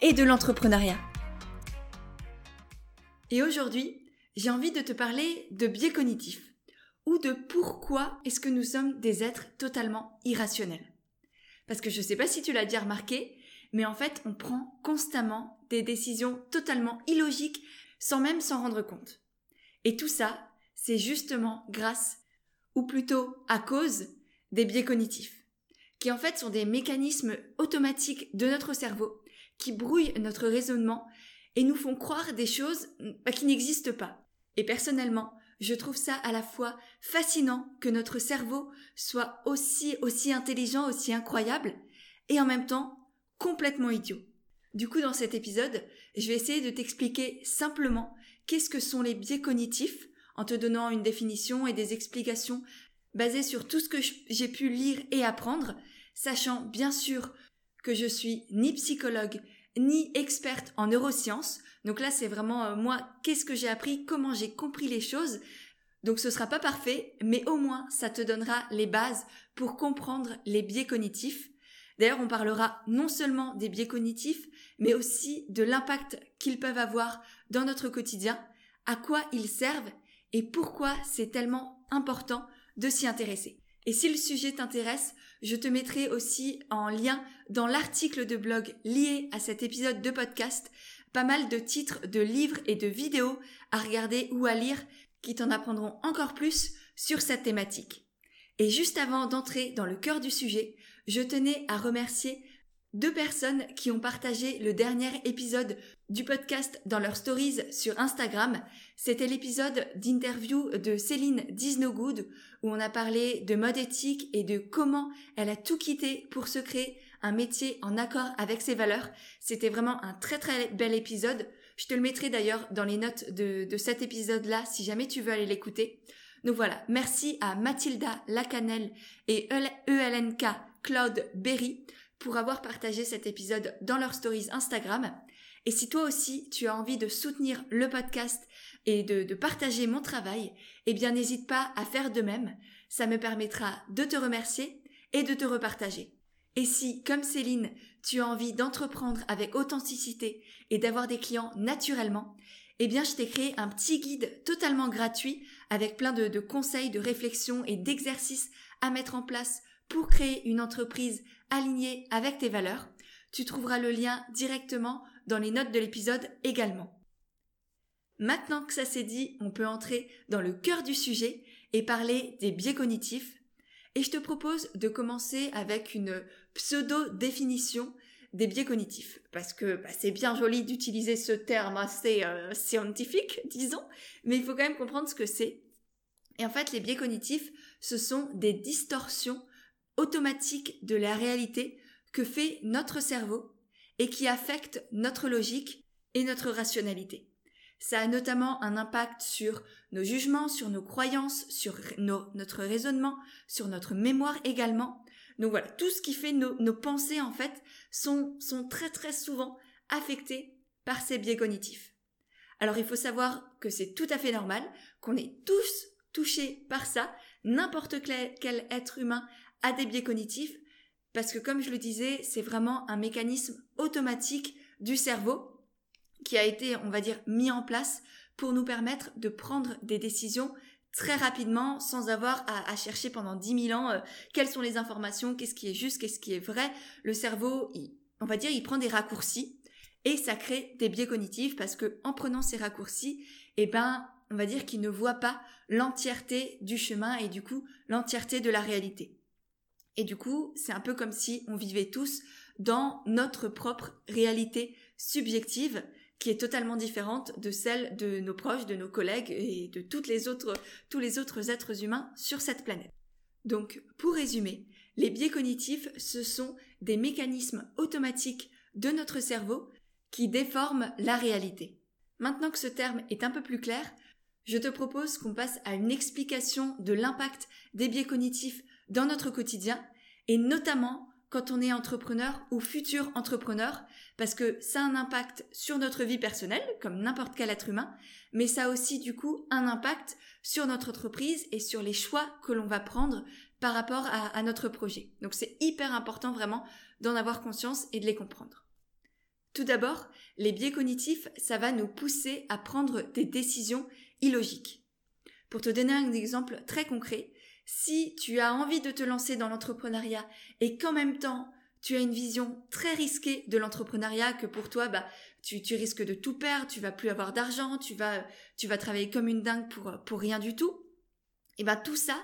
et de l'entrepreneuriat. Et aujourd'hui, j'ai envie de te parler de biais cognitifs ou de pourquoi est-ce que nous sommes des êtres totalement irrationnels. Parce que je ne sais pas si tu l'as déjà remarqué, mais en fait, on prend constamment des décisions totalement illogiques sans même s'en rendre compte. Et tout ça, c'est justement grâce, ou plutôt à cause, des biais cognitifs, qui en fait sont des mécanismes automatiques de notre cerveau qui brouillent notre raisonnement et nous font croire des choses bah, qui n'existent pas. Et personnellement, je trouve ça à la fois fascinant que notre cerveau soit aussi aussi intelligent, aussi incroyable, et en même temps complètement idiot. Du coup, dans cet épisode, je vais essayer de t'expliquer simplement qu'est-ce que sont les biais cognitifs, en te donnant une définition et des explications basées sur tout ce que j'ai pu lire et apprendre, sachant bien sûr que je suis ni psychologue ni experte en neurosciences. Donc là, c'est vraiment euh, moi, qu'est-ce que j'ai appris, comment j'ai compris les choses. Donc ce sera pas parfait, mais au moins ça te donnera les bases pour comprendre les biais cognitifs. D'ailleurs, on parlera non seulement des biais cognitifs, mais aussi de l'impact qu'ils peuvent avoir dans notre quotidien, à quoi ils servent et pourquoi c'est tellement important de s'y intéresser. Et si le sujet t'intéresse, je te mettrai aussi en lien dans l'article de blog lié à cet épisode de podcast pas mal de titres de livres et de vidéos à regarder ou à lire qui t'en apprendront encore plus sur cette thématique. Et juste avant d'entrer dans le cœur du sujet, je tenais à remercier deux personnes qui ont partagé le dernier épisode du podcast dans leurs stories sur Instagram. C'était l'épisode d'interview de Céline Disnogood où on a parlé de mode éthique et de comment elle a tout quitté pour se créer un métier en accord avec ses valeurs. C'était vraiment un très très bel épisode. Je te le mettrai d'ailleurs dans les notes de, de cet épisode-là si jamais tu veux aller l'écouter. Donc voilà, merci à Mathilda Lacanel et ELNK Claude Berry pour avoir partagé cet épisode dans leurs stories Instagram. Et si toi aussi tu as envie de soutenir le podcast et de, partager mon travail, eh bien n'hésite pas à faire de même. Ça me permettra de te remercier et de te repartager. Et si, comme Céline, tu as envie d'entreprendre avec authenticité et d'avoir des clients naturellement, eh bien je t'ai créé un petit guide totalement gratuit avec plein de, de conseils, de réflexions et d'exercices à mettre en place pour créer une entreprise alignée avec tes valeurs. Tu trouveras le lien directement dans les notes de l'épisode également. Maintenant que ça s'est dit, on peut entrer dans le cœur du sujet et parler des biais cognitifs. Et je te propose de commencer avec une pseudo-définition des biais cognitifs. Parce que bah, c'est bien joli d'utiliser ce terme assez euh, scientifique, disons, mais il faut quand même comprendre ce que c'est. Et en fait, les biais cognitifs, ce sont des distorsions automatique de la réalité que fait notre cerveau et qui affecte notre logique et notre rationalité. Ça a notamment un impact sur nos jugements, sur nos croyances, sur notre raisonnement, sur notre mémoire également. Donc voilà, tout ce qui fait nos, pensées en fait sont, sont très très souvent affectées par ces biais cognitifs. Alors il faut savoir que c'est tout à fait normal, qu'on est tous touchés par ça, n'importe quel être humain à des biais cognitifs, parce que comme je le disais, c'est vraiment un mécanisme automatique du cerveau qui a été, on va dire, mis en place pour nous permettre de prendre des décisions très rapidement sans avoir à, chercher pendant 10 000 ans euh, quelles sont les informations, qu'est-ce qui est juste, qu'est-ce qui est vrai. Le cerveau, on va dire, il prend des raccourcis et ça crée des biais cognitifs parce que en prenant ces raccourcis, eh ben, on va dire qu'il ne voit pas l'entièreté du chemin et du coup l'entièreté de la réalité. Et du coup, c'est un peu comme si on vivait tous dans notre propre réalité subjective qui est totalement différente de celle de nos proches, de nos collègues et de tous les autres êtres humains sur cette planète. Donc, pour résumer, les biais cognitifs, ce sont des mécanismes automatiques de notre cerveau qui déforment la réalité. Maintenant que ce terme est un peu plus clair, je te propose qu'on passe à une explication de l'impact des biais cognitifs dans notre quotidien et notamment quand on est entrepreneur ou futur entrepreneur parce que ça a un impact sur notre vie personnelle comme n'importe quel être humain mais ça a aussi du coup un impact sur notre entreprise et sur les choix que l'on va prendre par rapport à, notre projet. Donc c'est hyper important vraiment d'en avoir conscience et de les comprendre. Tout d'abord, les biais cognitifs, ça va nous pousser à prendre des décisions illogiques. Pour te donner un exemple très concret, si tu as envie de te lancer dans l'entrepreneuriat et qu'en même temps tu as une vision très risquée de l'entrepreneuriat, que pour toi, bah, tu, risques de tout perdre, tu vas plus avoir d'argent, tu vas, tu vas travailler comme une dingue pour, pour rien du tout. Et ben tout ça,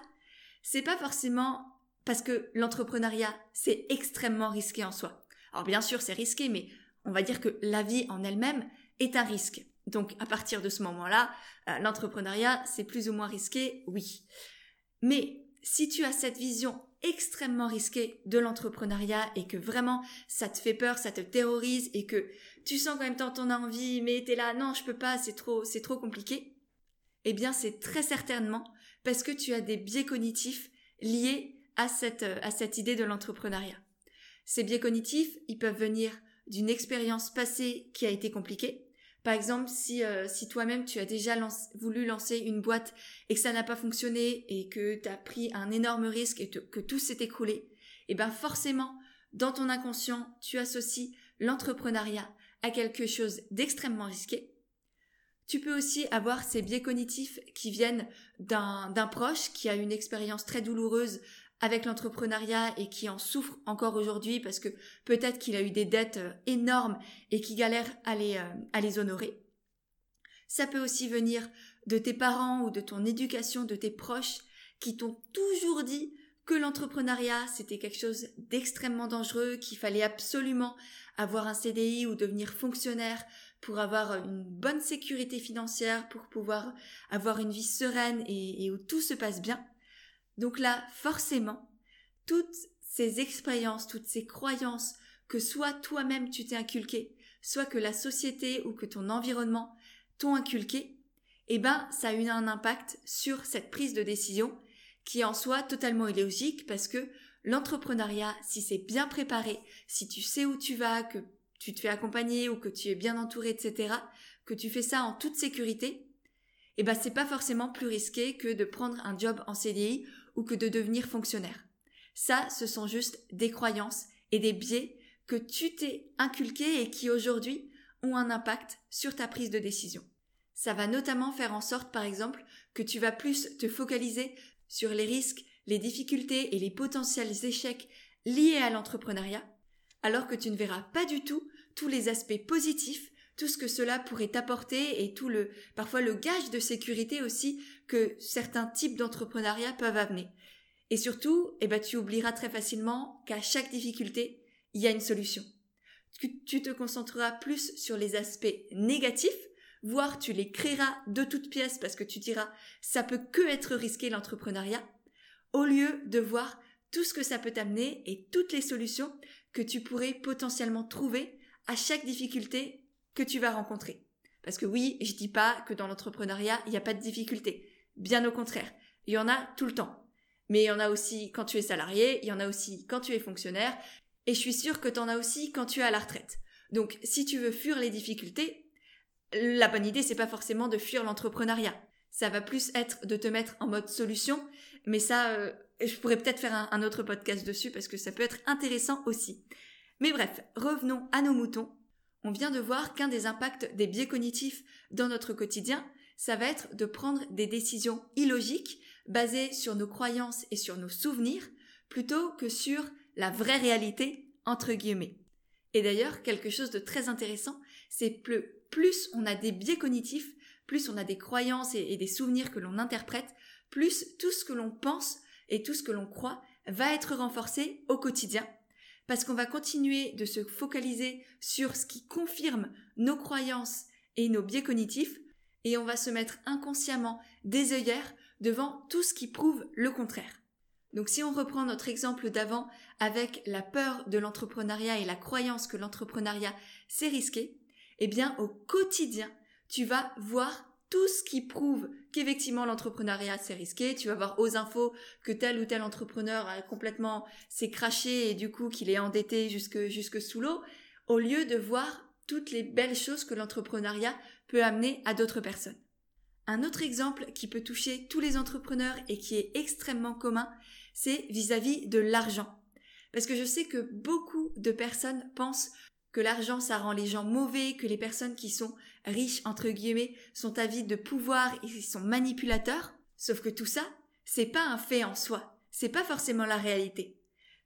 c'est pas forcément parce que l'entrepreneuriat, c'est extrêmement risqué en soi. Alors bien sûr, c'est risqué, mais on va dire que la vie en elle-même est un risque. Donc à partir de ce moment-là, euh, l'entrepreneuriat, c'est plus ou moins risqué, oui. Mais si tu as cette vision extrêmement risquée de l'entrepreneuriat et que vraiment ça te fait peur, ça te terrorise et que tu sens quand même tant ton envie, mais t'es là, non, je peux pas, c'est trop, c'est trop compliqué, eh bien c'est très certainement parce que tu as des biais cognitifs liés à cette, à cette idée de l'entrepreneuriat. Ces biais cognitifs, ils peuvent venir d'une expérience passée qui a été compliquée. Par exemple, si, euh, si toi-même tu as déjà voulu lancer une boîte et que ça n'a pas fonctionné et que tu as pris un énorme risque et que tout s'est écroulé, eh ben forcément, dans ton inconscient, tu associes l'entrepreneuriat à quelque chose d'extrêmement risqué. Tu peux aussi avoir ces biais cognitifs qui viennent d'un proche qui a une expérience très douloureuse avec l'entrepreneuriat et qui en souffre encore aujourd'hui parce que peut-être qu'il a eu des dettes euh, énormes et qui galère à les, euh, à les honorer. Ça peut aussi venir de tes parents ou de ton éducation, de tes proches qui t'ont toujours dit que l'entrepreneuriat c'était quelque chose d'extrêmement dangereux, qu'il fallait absolument avoir un CDI ou devenir fonctionnaire pour avoir une bonne sécurité financière, pour pouvoir avoir une vie sereine et où tout se passe bien. Donc là, forcément, toutes ces expériences, toutes ces croyances que soit toi-même tu t'es inculqué, soit que la société ou que ton environnement t'ont inculqué, eh ben, ça a eu un impact sur cette prise de décision qui est en soi totalement illogique parce que l'entrepreneuriat, si c'est bien préparé, si tu sais où tu vas, que tu te fais accompagner ou que tu es bien entouré, etc., que tu fais ça en toute sécurité, eh ben, c'est pas forcément plus risqué que de prendre un job en CDI ou que de devenir fonctionnaire. Ça, ce sont juste des croyances et des biais que tu t'es inculqués et qui aujourd'hui ont un impact sur ta prise de décision. Ça va notamment faire en sorte, par exemple, que tu vas plus te focaliser sur les risques, les difficultés et les potentiels échecs liés à l'entrepreneuriat, alors que tu ne verras pas du tout tous les aspects positifs, tout ce que cela pourrait t'apporter et tout le, parfois le gage de sécurité aussi que certains types d'entrepreneuriat peuvent amener. Et surtout, eh ben, tu oublieras très facilement qu'à chaque difficulté, il y a une solution. Tu te concentreras plus sur les aspects négatifs, voire tu les créeras de toutes pièces parce que tu diras ça peut que être risqué l'entrepreneuriat, au lieu de voir tout ce que ça peut t'amener et toutes les solutions que tu pourrais potentiellement trouver à chaque difficulté que tu vas rencontrer. Parce que oui, je dis pas que dans l'entrepreneuriat, il n'y a pas de difficultés. Bien au contraire, il y en a tout le temps. Mais il y en a aussi quand tu es salarié, il y en a aussi quand tu es fonctionnaire, et je suis sûre que tu en as aussi quand tu es à la retraite. Donc si tu veux fuir les difficultés, la bonne idée c'est pas forcément de fuir l'entrepreneuriat. Ça va plus être de te mettre en mode solution, mais ça, euh, je pourrais peut-être faire un, un autre podcast dessus parce que ça peut être intéressant aussi. Mais bref, revenons à nos moutons. On vient de voir qu'un des impacts des biais cognitifs dans notre quotidien, ça va être de prendre des décisions illogiques basées sur nos croyances et sur nos souvenirs plutôt que sur la vraie réalité entre guillemets. Et d'ailleurs, quelque chose de très intéressant, c'est plus, plus on a des biais cognitifs, plus on a des croyances et, et des souvenirs que l'on interprète, plus tout ce que l'on pense et tout ce que l'on croit va être renforcé au quotidien parce qu'on va continuer de se focaliser sur ce qui confirme nos croyances et nos biais cognitifs et on va se mettre inconsciemment des œillères devant tout ce qui prouve le contraire. Donc si on reprend notre exemple d'avant avec la peur de l'entrepreneuriat et la croyance que l'entrepreneuriat c'est risqué, eh bien au quotidien, tu vas voir tout ce qui prouve qu'effectivement l'entrepreneuriat c'est risqué. Tu vas voir aux infos que tel ou tel entrepreneur a complètement s'est craché et du coup qu'il est endetté jusque, jusque sous l'eau, au lieu de voir toutes les belles choses que l'entrepreneuriat peut amener à d'autres personnes. Un autre exemple qui peut toucher tous les entrepreneurs et qui est extrêmement commun, c'est vis-à-vis de l'argent. Parce que je sais que beaucoup de personnes pensent que l'argent ça rend les gens mauvais, que les personnes qui sont riches entre guillemets sont avides de pouvoir et sont manipulateurs. Sauf que tout ça, c'est pas un fait en soi, c'est pas forcément la réalité.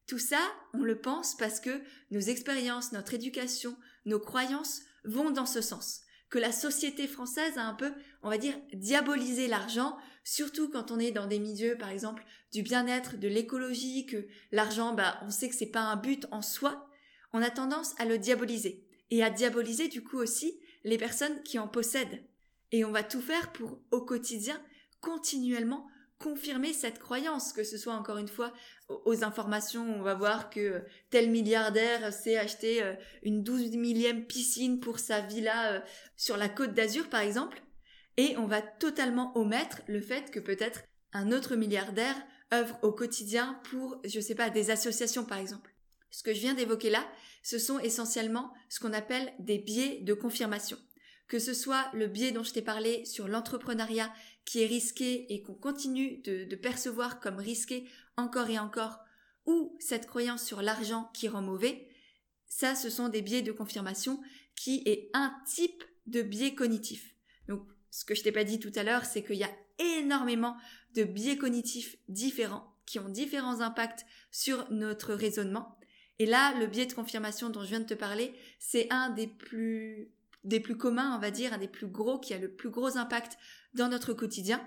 Tout ça, on le pense parce que nos expériences, notre éducation, nos croyances vont dans ce sens. Que la société française a un peu, on va dire, diabolisé l'argent, surtout quand on est dans des milieux, par exemple, du bien-être, de l'écologie, que l'argent, bah, on sait que c'est pas un but en soi, on a tendance à le diaboliser et à diaboliser du coup aussi les personnes qui en possèdent. Et on va tout faire pour, au quotidien, continuellement confirmer cette croyance, que ce soit encore une fois aux informations, on va voir que tel milliardaire s'est acheté euh, une douze millième piscine pour sa villa euh, sur la côte d'Azur par exemple, et on va totalement omettre le fait que peut-être un autre milliardaire œuvre au quotidien pour, je sais pas, des associations par exemple. Ce que je viens d'évoquer là, ce sont essentiellement ce qu'on appelle des biais de confirmation. Que ce soit le biais dont je t'ai parlé sur l'entrepreneuriat qui est risqué et qu'on continue de, percevoir comme risqué encore et encore, ou cette croyance sur l'argent qui rend mauvais, ça ce sont des biais de confirmation qui est un type de biais cognitif. Donc ce que je t'ai pas dit tout à l'heure, c'est qu'il y a énormément de biais cognitifs différents qui ont différents impacts sur notre raisonnement et là, le biais de confirmation dont je viens de te parler, c'est un des plus, des plus communs, on va dire, un des plus gros, qui a le plus gros impact dans notre quotidien.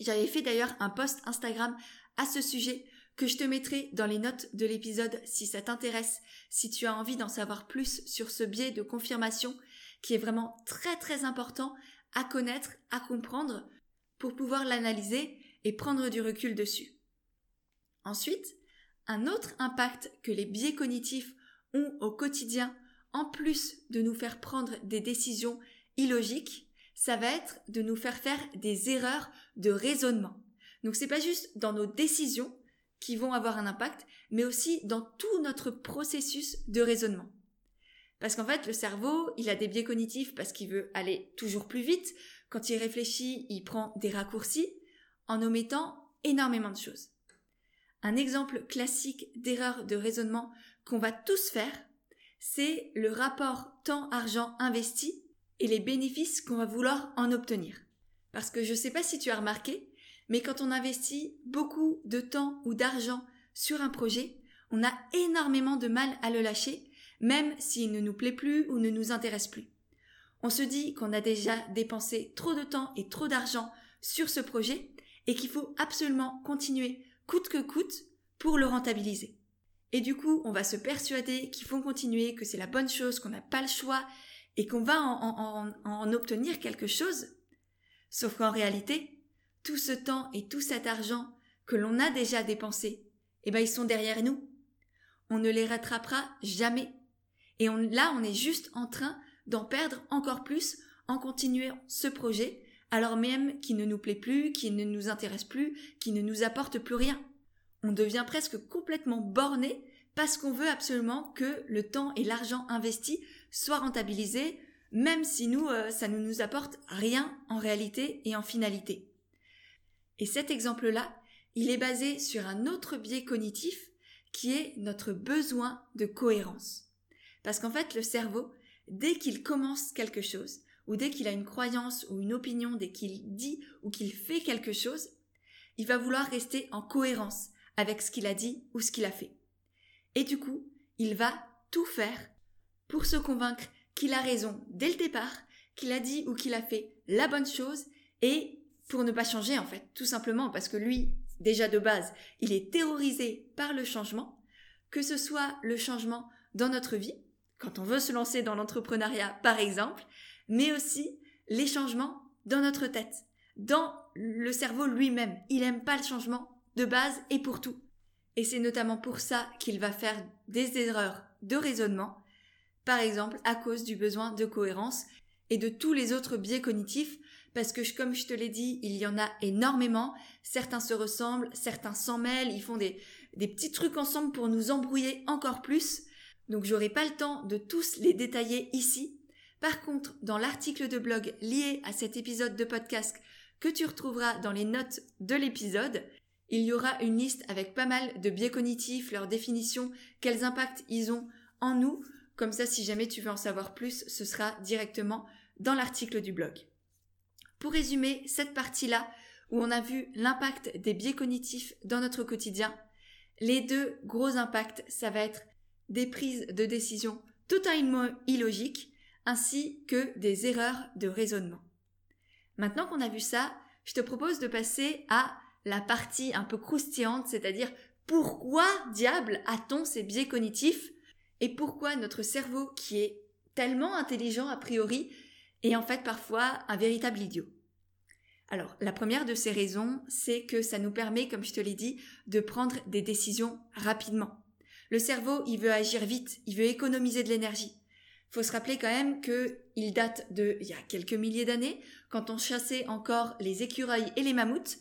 J'avais fait d'ailleurs un post Instagram à ce sujet que je te mettrai dans les notes de l'épisode si ça t'intéresse, si tu as envie d'en savoir plus sur ce biais de confirmation qui est vraiment très très important à connaître, à comprendre pour pouvoir l'analyser et prendre du recul dessus. Ensuite, un autre impact que les biais cognitifs ont au quotidien, en plus de nous faire prendre des décisions illogiques, ça va être de nous faire faire des erreurs de raisonnement. Donc c'est pas juste dans nos décisions qui vont avoir un impact, mais aussi dans tout notre processus de raisonnement. Parce qu'en fait, le cerveau, il a des biais cognitifs parce qu'il veut aller toujours plus vite. Quand il réfléchit, il prend des raccourcis en omettant énormément de choses. Un exemple classique d'erreur de raisonnement qu'on va tous faire, c'est le rapport temps-argent investi et les bénéfices qu'on va vouloir en obtenir. Parce que je ne sais pas si tu as remarqué, mais quand on investit beaucoup de temps ou d'argent sur un projet, on a énormément de mal à le lâcher, même s'il ne nous plaît plus ou ne nous intéresse plus. On se dit qu'on a déjà dépensé trop de temps et trop d'argent sur ce projet et qu'il faut absolument continuer coûte que coûte pour le rentabiliser. Et du coup, on va se persuader qu'il faut continuer, que c'est la bonne chose, qu'on n'a pas le choix et qu'on va en, obtenir quelque chose. Sauf qu'en réalité, tout ce temps et tout cet argent que l'on a déjà dépensé, eh ben, ils sont derrière nous. On ne les rattrapera jamais. Et là, on est juste en train d'en perdre encore plus en continuant ce projet alors même qu'il ne nous plaît plus, qu'il ne nous intéresse plus, qu'il ne nous apporte plus rien. On devient presque complètement borné parce qu'on veut absolument que le temps et l'argent investi soient rentabilisés, même si nous, euh, ça ne nous apporte rien en réalité et en finalité. Et cet exemple-là, il est basé sur un autre biais cognitif qui est notre besoin de cohérence. Parce qu'en fait, le cerveau, dès qu'il commence quelque chose, ou dès qu'il a une croyance ou une opinion, dès qu'il dit ou qu'il fait quelque chose, il va vouloir rester en cohérence avec ce qu'il a dit ou ce qu'il a fait. Et du coup, il va tout faire pour se convaincre qu'il a raison dès le départ, qu'il a dit ou qu'il a fait la bonne chose et pour ne pas changer en fait, tout simplement parce que lui, déjà de base, il est terrorisé par le changement, que ce soit le changement dans notre vie, quand on veut se lancer dans l'entrepreneuriat par exemple, mais aussi les changements dans notre tête, dans le cerveau lui-même. Il n'aime pas le changement de base et pour tout. Et c'est notamment pour ça qu'il va faire des erreurs de raisonnement, par exemple à cause du besoin de cohérence et de tous les autres biais cognitifs, parce que comme je te l'ai dit, il y en a énormément, certains se ressemblent, certains s'en mêlent, ils font des, des petits trucs ensemble pour nous embrouiller encore plus, donc j'aurai pas le temps de tous les détailler ici. Par contre, dans l'article de blog lié à cet épisode de podcast que tu retrouveras dans les notes de l'épisode, il y aura une liste avec pas mal de biais cognitifs, leurs définitions, quels impacts ils ont en nous. Comme ça, si jamais tu veux en savoir plus, ce sera directement dans l'article du blog. Pour résumer cette partie-là, où on a vu l'impact des biais cognitifs dans notre quotidien, les deux gros impacts, ça va être des prises de décision totalement illogiques, ainsi que des erreurs de raisonnement. Maintenant qu'on a vu ça, je te propose de passer à la partie un peu croustillante, c'est-à-dire pourquoi diable a-t-on ces biais cognitifs et pourquoi notre cerveau qui est tellement intelligent a priori est en fait parfois un véritable idiot. Alors, la première de ces raisons, c'est que ça nous permet, comme je te l'ai dit, de prendre des décisions rapidement. Le cerveau, il veut agir vite, il veut économiser de l'énergie. Faut se rappeler quand même que il date de il y a quelques milliers d'années, quand on chassait encore les écureuils et les mammouths.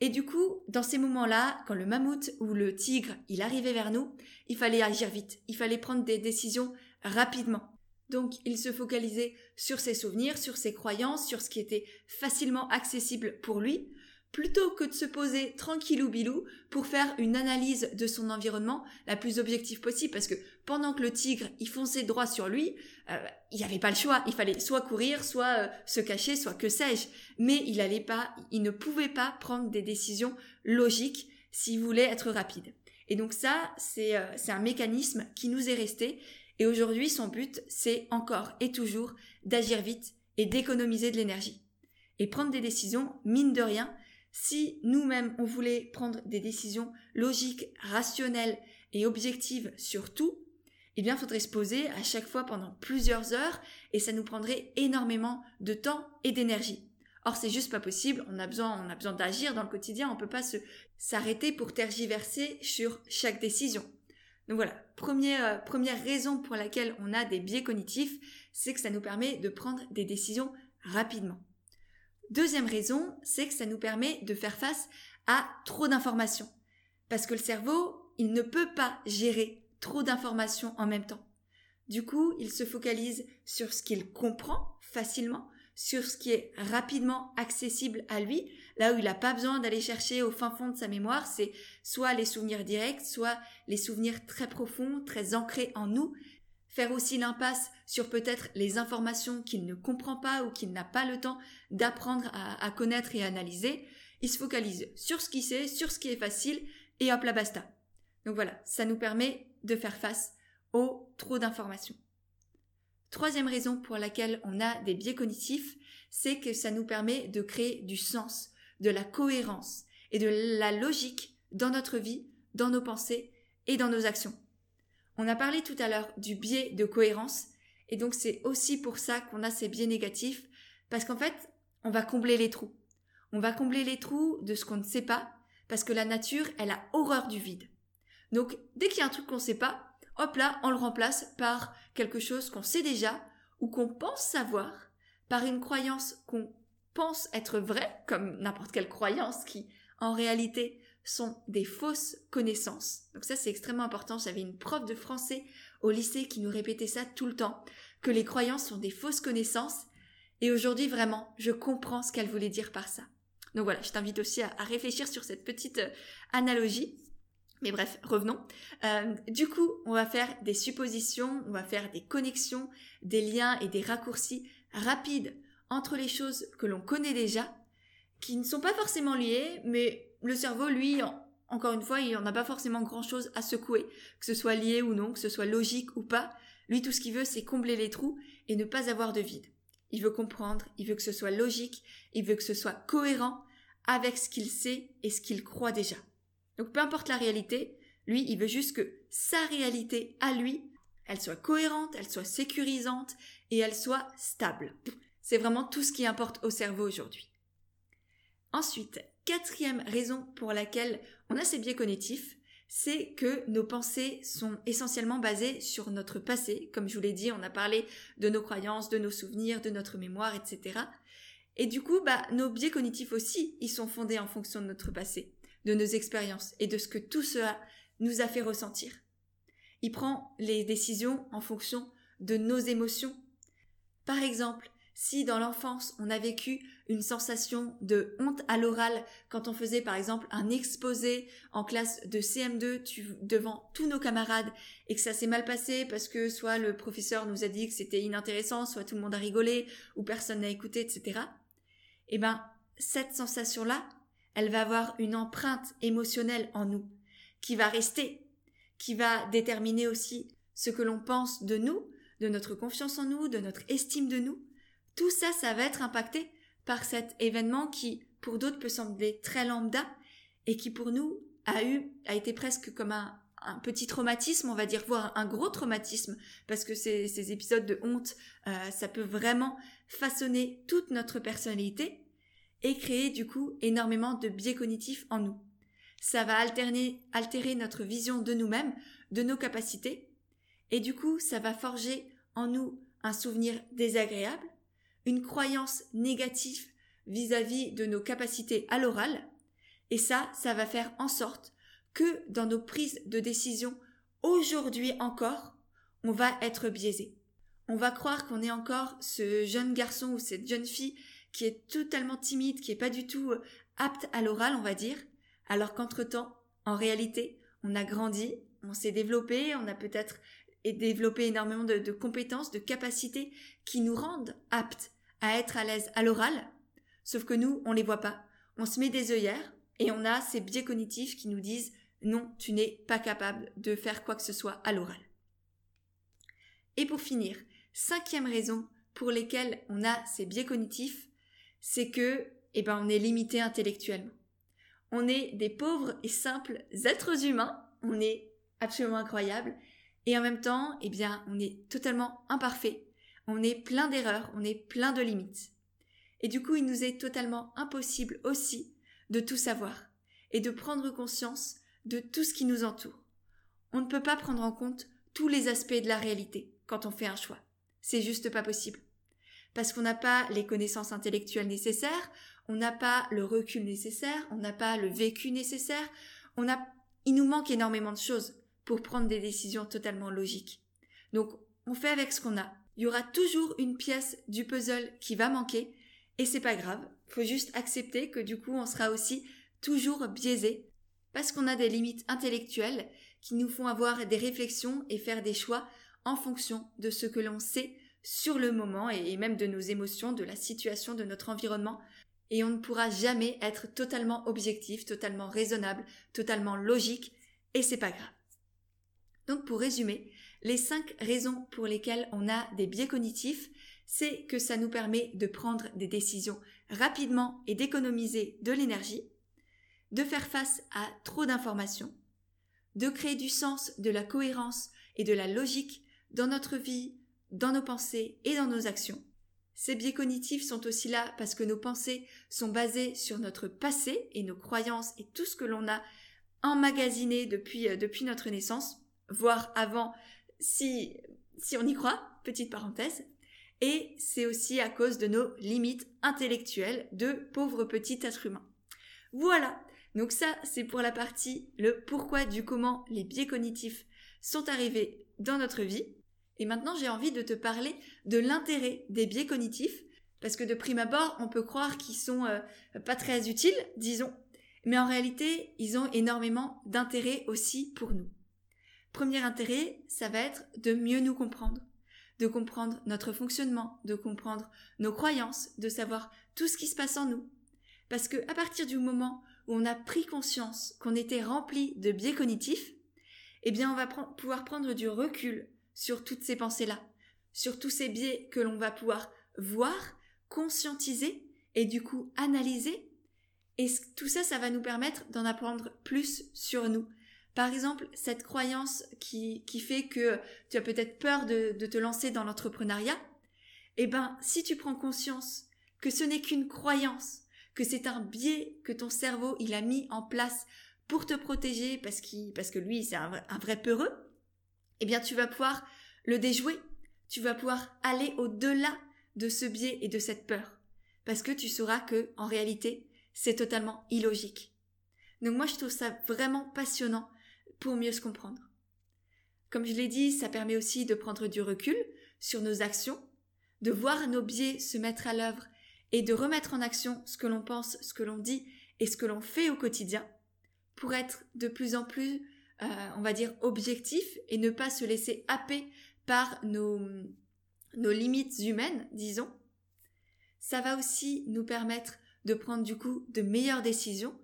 Et du coup, dans ces moments-là, quand le mammouth ou le tigre, il arrivait vers nous, il fallait agir vite, il fallait prendre des décisions rapidement. Donc, il se focalisait sur ses souvenirs, sur ses croyances, sur ce qui était facilement accessible pour lui, plutôt que de se poser tranquillou bilou pour faire une analyse de son environnement la plus objective possible parce que pendant que le tigre il fonçait droit sur lui euh, il n'y avait pas le choix. Il fallait soit courir soit euh, se cacher soit que sais-je. Mais il allait pas il ne pouvait pas prendre des décisions logiques s'il voulait être rapide. Et donc ça c'est euh, c'est un mécanisme qui nous est resté. Et aujourd'hui son but c'est encore et toujours d'agir vite et d'économiser de l'énergie. Et prendre des décisions mine de rien si nous-mêmes on voulait prendre des décisions logiques, rationnelles et objectives sur tout, eh bien, il faudrait se poser à chaque fois pendant plusieurs heures et ça nous prendrait énormément de temps et d'énergie. Or, c'est juste pas possible. On a besoin, d'agir dans le quotidien. On peut pas s'arrêter pour tergiverser sur chaque décision. Donc voilà. Première, euh, première raison pour laquelle on a des biais cognitifs, c'est que ça nous permet de prendre des décisions rapidement. Deuxième raison, c'est que ça nous permet de faire face à trop d'informations. Parce que le cerveau, il ne peut pas gérer trop d'informations en même temps. Du coup, il se focalise sur ce qu'il comprend facilement, sur ce qui est rapidement accessible à lui, là où il n'a pas besoin d'aller chercher au fin fond de sa mémoire, c'est soit les souvenirs directs, soit les souvenirs très profonds, très ancrés en nous, faire aussi l'impasse sur peut-être les informations qu'il ne comprend pas ou qu'il n'a pas le temps d'apprendre à, connaître et à analyser. Il se focalise sur ce qu'il sait, sur ce qui est facile, et hop là basta. Donc voilà, ça nous permet de faire face au trop d'informations. Troisième raison pour laquelle on a des biais cognitifs, c'est que ça nous permet de créer du sens, de la cohérence et de la logique dans notre vie, dans nos pensées et dans nos actions. On a parlé tout à l'heure du biais de cohérence, et donc c'est aussi pour ça qu'on a ces biais négatifs, parce qu'en fait, on va combler les trous. On va combler les trous de ce qu'on ne sait pas, parce que la nature, elle a horreur du vide. Donc, dès qu'il y a un truc qu'on ne sait pas, hop là, on le remplace par quelque chose qu'on sait déjà, ou qu'on pense savoir, par une croyance qu'on pense être vraie, comme n'importe quelle croyance qui, en réalité, sont des fausses connaissances. Donc ça, c'est extrêmement important. J'avais une prof de français au lycée qui nous répétait ça tout le temps, que les croyances sont des fausses connaissances. Et aujourd'hui, vraiment, je comprends ce qu'elle voulait dire par ça. Donc voilà, je t'invite aussi à, réfléchir sur cette petite euh, analogie. Mais bref, revenons. Euh, du coup, on va faire des suppositions, on va faire des connexions, des liens et des raccourcis rapides entre les choses que l'on connaît déjà, qui ne sont pas forcément liées, mais le cerveau, lui, encore une fois, il n'en a pas forcément grand-chose à secouer, que ce soit lié ou non, que ce soit logique ou pas. Lui, tout ce qu'il veut, c'est combler les trous et ne pas avoir de vide. Il veut comprendre, il veut que ce soit logique, il veut que ce soit cohérent avec ce qu'il sait et ce qu'il croit déjà. Donc peu importe la réalité, lui, il veut juste que sa réalité à lui, elle soit cohérente, elle soit sécurisante et elle soit stable. C'est vraiment tout ce qui importe au cerveau aujourd'hui. Ensuite, quatrième raison pour laquelle on a ces biais cognitifs, c'est que nos pensées sont essentiellement basées sur notre passé. Comme je vous l'ai dit, on a parlé de nos croyances, de nos souvenirs, de notre mémoire, etc. Et du coup, bah, nos biais cognitifs aussi, ils sont fondés en fonction de notre passé, de nos expériences et de ce que tout cela nous a fait ressentir. Il prend les décisions en fonction de nos émotions. Par exemple, si dans l'enfance on a vécu une sensation de honte à l'oral quand on faisait par exemple un exposé en classe de CM2 devant tous nos camarades et que ça s'est mal passé parce que soit le professeur nous a dit que c'était inintéressant, soit tout le monde a rigolé ou personne n'a écouté, etc. Eh ben, cette sensation-là, elle va avoir une empreinte émotionnelle en nous qui va rester qui va déterminer aussi ce que l'on pense de nous, de notre confiance en nous, de notre estime de nous. Tout ça, ça va être impacté par cet événement qui, pour d'autres, peut sembler très lambda et qui, pour nous, a eu, a été presque comme un, petit traumatisme, on va dire, voire un gros traumatisme, parce que ces, épisodes de honte, euh, ça peut vraiment façonner toute notre personnalité et créer du coup énormément de biais cognitifs en nous. Ça va alterner, altérer notre vision de nous-mêmes, de nos capacités, et du coup, ça va forger en nous un souvenir désagréable, une croyance négative vis-à-vis de nos capacités à l'oral, et ça, ça va faire en sorte que dans nos prises de décision, aujourd'hui encore, on va être biaisé. On va croire qu'on est encore ce jeune garçon ou cette jeune fille qui est totalement timide, qui est pas du tout apte à l'oral, on va dire, alors qu'entre-temps, en réalité, on a grandi, on s'est développé, on a peut-être développé énormément de, compétences, de capacités qui nous rendent aptes à être à l'aise à l'oral, sauf que nous, on les voit pas. On se met des œillères et on a ces biais cognitifs qui nous disent non, tu n'es pas capable de faire quoi que ce soit à l'oral. Et pour finir, cinquième raison pour lesquelles on a ces biais cognitifs, c'est que, eh ben, on est limité intellectuellement. On est des pauvres et simples êtres humains. On est absolument incroyable. Et en même temps, eh bien, on est totalement imparfait. On est plein d'erreurs. On est plein de limites. Et du coup, il nous est totalement impossible aussi de tout savoir et de prendre conscience de tout ce qui nous entoure. On ne peut pas prendre en compte tous les aspects de la réalité quand on fait un choix. C'est juste pas possible. Parce qu'on n'a pas les connaissances intellectuelles nécessaires, on n'a pas le recul nécessaire, on n'a pas le vécu nécessaire, il nous manque énormément de choses pour prendre des décisions totalement logiques. Donc, on fait avec ce qu'on a. Il y aura toujours une pièce du puzzle qui va manquer, et c'est pas grave. Faut juste accepter que du coup, on sera aussi toujours biaisé, parce qu'on a des limites intellectuelles qui nous font avoir des réflexions et faire des choix en fonction de ce que l'on sait sur le moment et même de nos émotions, de la situation, de notre environnement, et on ne pourra jamais être totalement objectif, totalement raisonnable, totalement logique, et c'est pas grave. Donc pour résumer, les cinq raisons pour lesquelles on a des biais cognitifs, c'est que ça nous permet de prendre des décisions rapidement et d'économiser de l'énergie, de faire face à trop d'informations, de créer du sens, de la cohérence et de la logique dans notre vie, dans nos pensées et dans nos actions, ces biais cognitifs sont aussi là parce que nos pensées sont basées sur notre passé et nos croyances et tout ce que l'on a emmagasiné depuis, euh, notre naissance, voire avant si, si on y croit, petite parenthèse. Et c'est aussi à cause de nos limites intellectuelles de pauvres petits êtres humains. Voilà. Donc ça, c'est pour la partie le pourquoi du comment les biais cognitifs sont arrivés dans notre vie. Et maintenant, j'ai envie de te parler de l'intérêt des biais cognitifs, parce que de prime abord, on peut croire qu'ils sont euh, pas très utiles, disons, mais en réalité, ils ont énormément d'intérêt aussi pour nous. Premier intérêt, ça va être de mieux nous comprendre, de comprendre notre fonctionnement, de comprendre nos croyances, de savoir tout ce qui se passe en nous. Parce que à partir du moment où on a pris conscience qu'on était rempli de biais cognitifs, eh bien on va pouvoir prendre du recul sur toutes ces pensées-là, sur tous ces biais que l'on va pouvoir voir, conscientiser et du coup analyser. Et tout ça, ça va nous permettre d'en apprendre plus sur nous. Par exemple, cette croyance qui, qui fait que tu as peut-être peur de, de te lancer dans l'entrepreneuriat, eh ben, si tu prends conscience que ce n'est qu'une croyance, que c'est un biais que ton cerveau il a mis en place pour te protéger parce, qu'il, parce que lui, c'est un vrai, peureux, eh bien, tu vas pouvoir le déjouer. Tu vas pouvoir aller au-delà de ce biais et de cette peur. Parce que tu sauras que, en réalité, c'est totalement illogique. Donc moi, je trouve ça vraiment passionnant pour mieux se comprendre. Comme je l'ai dit, ça permet aussi de prendre du recul sur nos actions, de voir nos biais se mettre à l'œuvre et de remettre en action ce que l'on pense, ce que l'on dit et ce que l'on fait au quotidien pour être de plus en plus, euh, on va dire, objectif et ne pas se laisser happer par nos, nos limites humaines, disons. Ça va aussi nous permettre de prendre du coup de meilleures décisions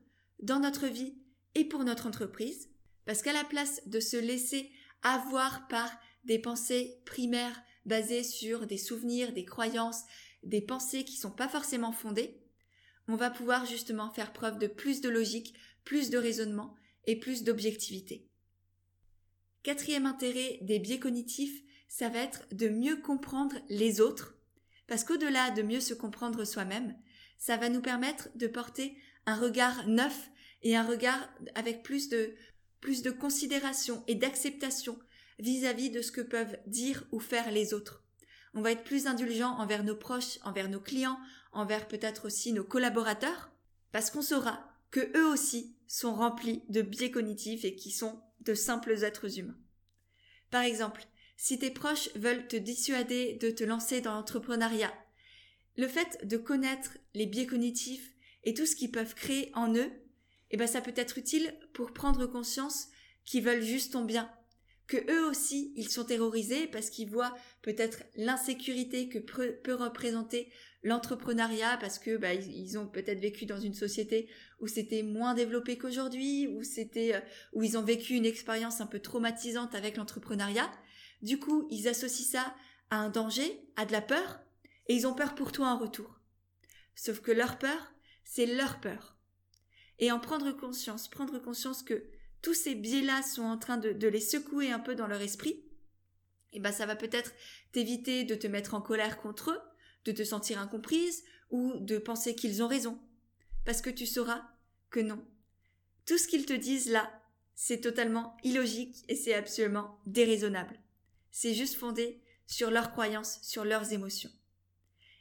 dans notre vie et pour notre entreprise, parce qu'à la place de se laisser avoir par des pensées primaires basées sur des souvenirs, des croyances, des pensées qui sont pas forcément fondées, on va pouvoir justement faire preuve de plus de logique, plus de raisonnement et plus d'objectivité. Quatrième intérêt des biais cognitifs, ça va être de mieux comprendre les autres, parce qu'au-delà de mieux se comprendre soi-même, ça va nous permettre de porter un regard neuf et un regard avec plus de, plus de considération et d'acceptation vis-à-vis de ce que peuvent dire ou faire les autres. On va être plus indulgent envers nos proches, envers nos clients, envers peut-être aussi nos collaborateurs, parce qu'on saura que eux aussi sont remplis de biais cognitifs et qui sont de simples êtres humains. Par exemple, si tes proches veulent te dissuader de te lancer dans l'entrepreneuriat, le fait de connaître les biais cognitifs et tout ce qu'ils peuvent créer en eux, eh ben ça peut être utile pour prendre conscience qu'ils veulent juste ton bien, que eux aussi ils sont terrorisés parce qu'ils voient peut-être l'insécurité que peut représenter l'entrepreneuriat parce que bah, ils ont peut-être vécu dans une société où c'était moins développé qu'aujourd'hui, où c'était euh, où ils ont vécu une expérience un peu traumatisante avec l'entrepreneuriat. Du coup, ils associent ça à un danger, à de la peur, et ils ont peur pour toi en retour. Sauf que leur peur, c'est leur peur. Et en prendre conscience, prendre conscience que tous ces biais-là sont en train de, les secouer un peu dans leur esprit, et eh ben ça va peut-être t'éviter de te mettre en colère contre eux, de te sentir incomprise ou de penser qu'ils ont raison. Parce que tu sauras que non. Tout ce qu'ils te disent là, c'est totalement illogique et c'est absolument déraisonnable. C'est juste fondé sur leurs croyances, sur leurs émotions.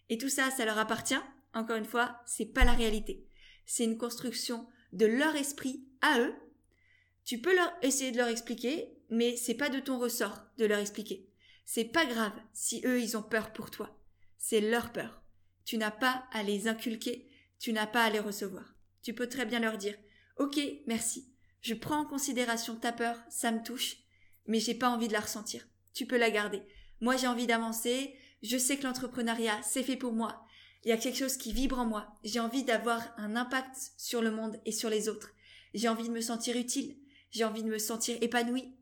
Et tout ça, ça leur appartient. Encore une fois, c'est pas la réalité. C'est une construction de leur esprit à eux. Tu peux leur essayer de leur expliquer, mais c'est pas de ton ressort de leur expliquer. C'est pas grave si eux ils ont peur pour toi c'est leur peur. Tu n'as pas à les inculquer, tu n'as pas à les recevoir. Tu peux très bien leur dire Ok, merci, je prends en considération ta peur, ça me touche, mais j'ai pas envie de la ressentir. Tu peux la garder. Moi j'ai envie d'avancer, je sais que l'entrepreneuriat c'est fait pour moi. Il y a quelque chose qui vibre en moi. J'ai envie d'avoir un impact sur le monde et sur les autres. J'ai envie de me sentir utile. J'ai envie de me sentir épanouie.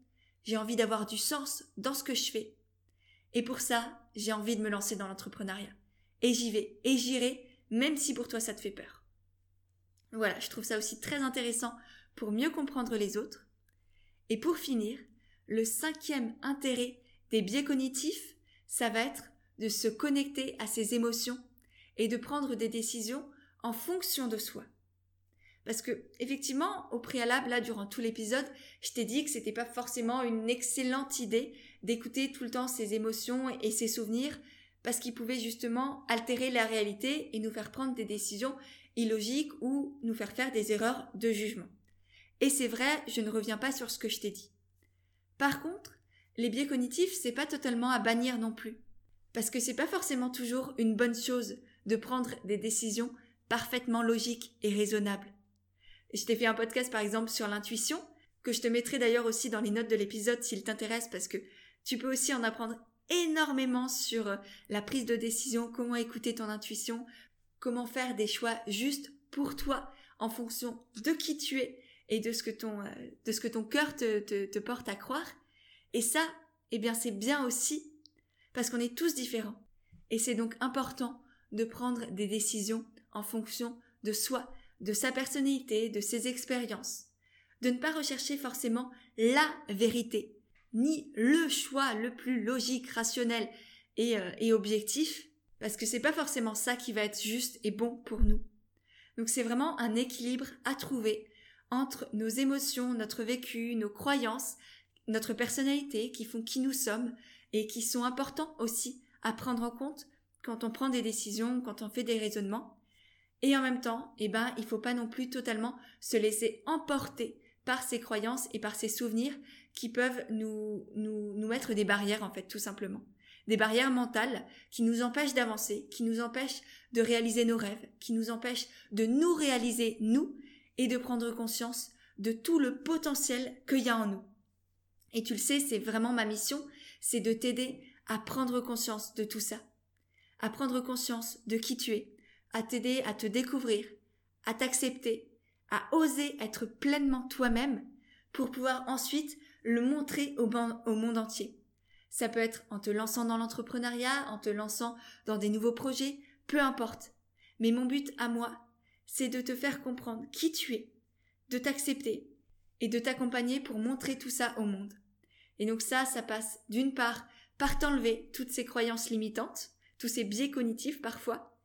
J'ai envie d'avoir du sens dans ce que je fais. Et pour ça, j'ai envie de me lancer dans l'entrepreneuriat. Et j'y vais, et j'irai, même si pour toi ça te fait peur. Voilà, je trouve ça aussi très intéressant pour mieux comprendre les autres. Et pour finir, le cinquième intérêt des biais cognitifs, ça va être de se connecter à ses émotions et de prendre des décisions en fonction de soi. Parce que, effectivement, au préalable, là, durant tout l'épisode, je t'ai dit que c'était pas forcément une excellente idée d'écouter tout le temps ses émotions et ses souvenirs, parce qu'ils pouvaient justement altérer la réalité et nous faire prendre des décisions illogiques ou nous faire faire des erreurs de jugement. Et c'est vrai, je ne reviens pas sur ce que je t'ai dit. Par contre, les biais cognitifs, c'est pas totalement à bannir non plus. Parce que c'est pas forcément toujours une bonne chose de prendre des décisions parfaitement logiques et raisonnables. Je t'ai fait un podcast par exemple sur l'intuition, que je te mettrai d'ailleurs aussi dans les notes de l'épisode s'il t'intéresse parce que tu peux aussi en apprendre énormément sur euh, la prise de décision, comment écouter ton intuition, comment faire des choix justes pour toi en fonction de qui tu es et de ce que ton, euh, de ce que ton cœur te, te, te porte à croire. Et ça, eh bien, c'est bien aussi parce qu'on est tous différents. Et c'est donc important de prendre des décisions en fonction de soi, de sa personnalité, de ses expériences, de ne pas rechercher forcément la vérité, ni le choix le plus logique, rationnel et, euh, et objectif, parce que c'est pas forcément ça qui va être juste et bon pour nous. Donc c'est vraiment un équilibre à trouver entre nos émotions, notre vécu, nos croyances, notre personnalité qui font qui nous sommes et qui sont importants aussi à prendre en compte quand on prend des décisions, quand on fait des raisonnements. Et en même temps, eh ben, il faut pas non plus totalement se laisser emporter par ces croyances et par ces souvenirs qui peuvent nous, mettre des barrières, en fait, tout simplement. Des barrières mentales qui nous empêchent d'avancer, qui nous empêchent de réaliser nos rêves, qui nous empêchent de nous réaliser, nous, et de prendre conscience de tout le potentiel qu'il y a en nous. Et tu le sais, c'est vraiment ma mission, c'est de t'aider à prendre conscience de tout ça, à prendre conscience de qui tu es, à t'aider à te découvrir, à t'accepter, à oser être pleinement toi-même pour pouvoir ensuite le montrer au, monde entier. Ça peut être en te lançant dans l'entrepreneuriat, en te lançant dans des nouveaux projets, peu importe. Mais mon but à moi, c'est de te faire comprendre qui tu es, de t'accepter et de t'accompagner pour montrer tout ça au monde. Et donc ça, ça passe d'une part par t'enlever toutes ces croyances limitantes, tous ces biais cognitifs parfois,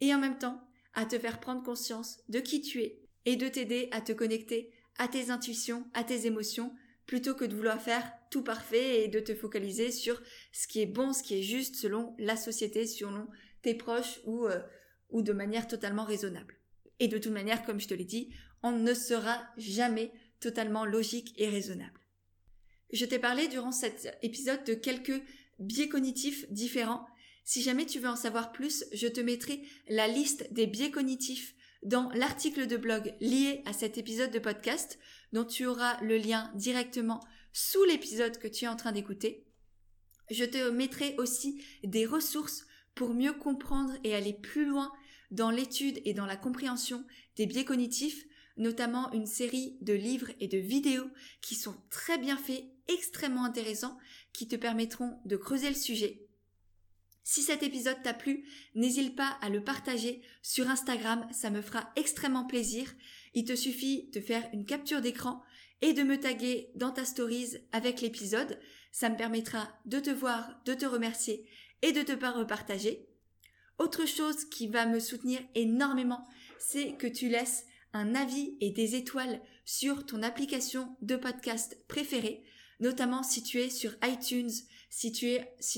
et en même temps à te faire prendre conscience de qui tu es et de t'aider à te connecter à tes intuitions, à tes émotions, plutôt que de vouloir faire tout parfait et de te focaliser sur ce qui est bon, ce qui est juste selon la société, selon tes proches ou, euh, ou de manière totalement raisonnable. Et de toute manière, comme je te l'ai dit, on ne sera jamais totalement logique et raisonnable. Je t'ai parlé durant cet épisode de quelques biais cognitifs différents. Si jamais tu veux en savoir plus, je te mettrai la liste des biais cognitifs dans l'article de blog lié à cet épisode de podcast, dont tu auras le lien directement sous l'épisode que tu es en train d'écouter. Je te mettrai aussi des ressources pour mieux comprendre et aller plus loin dans l'étude et dans la compréhension des biais cognitifs, notamment une série de livres et de vidéos qui sont très bien faits, extrêmement intéressants, qui te permettront de creuser le sujet. Si cet épisode t'a plu, n'hésite pas à le partager sur Instagram, ça me fera extrêmement plaisir. Il te suffit de faire une capture d'écran et de me taguer dans ta stories avec l'épisode. Ça me permettra de te voir, de te remercier et de te pas repartager. Autre chose qui va me soutenir énormément, c'est que tu laisses un avis et des étoiles sur ton application de podcast préférée, notamment si tu es sur iTunes, si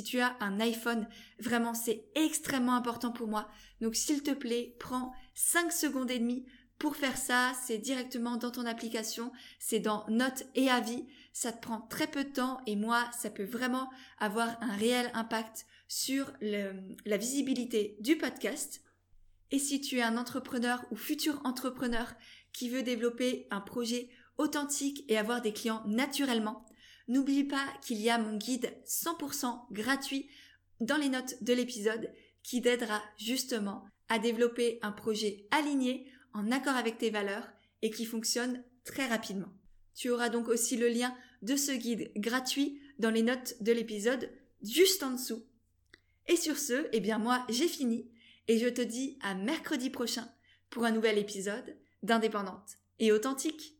tu as un iPhone. Vraiment, c'est extrêmement important pour moi. Donc, s'il te plaît, prends 5 secondes et demie pour faire ça. C'est directement dans ton application. C'est dans Notes et Avis. Ça te prend très peu de temps et moi, ça peut vraiment avoir un réel impact sur la visibilité du podcast. Et si tu es un entrepreneur ou futur entrepreneur qui veut développer un projet authentique et avoir des clients naturellement, n'oublie pas qu'il y a mon guide 100% gratuit dans les notes de l'épisode qui t'aidera justement à développer un projet aligné en accord avec tes valeurs et qui fonctionne très rapidement. Tu auras donc aussi le lien de ce guide gratuit dans les notes de l'épisode juste en dessous. Et sur ce, eh bien moi j'ai fini et je te dis à mercredi prochain pour un nouvel épisode d'Indépendante et authentique.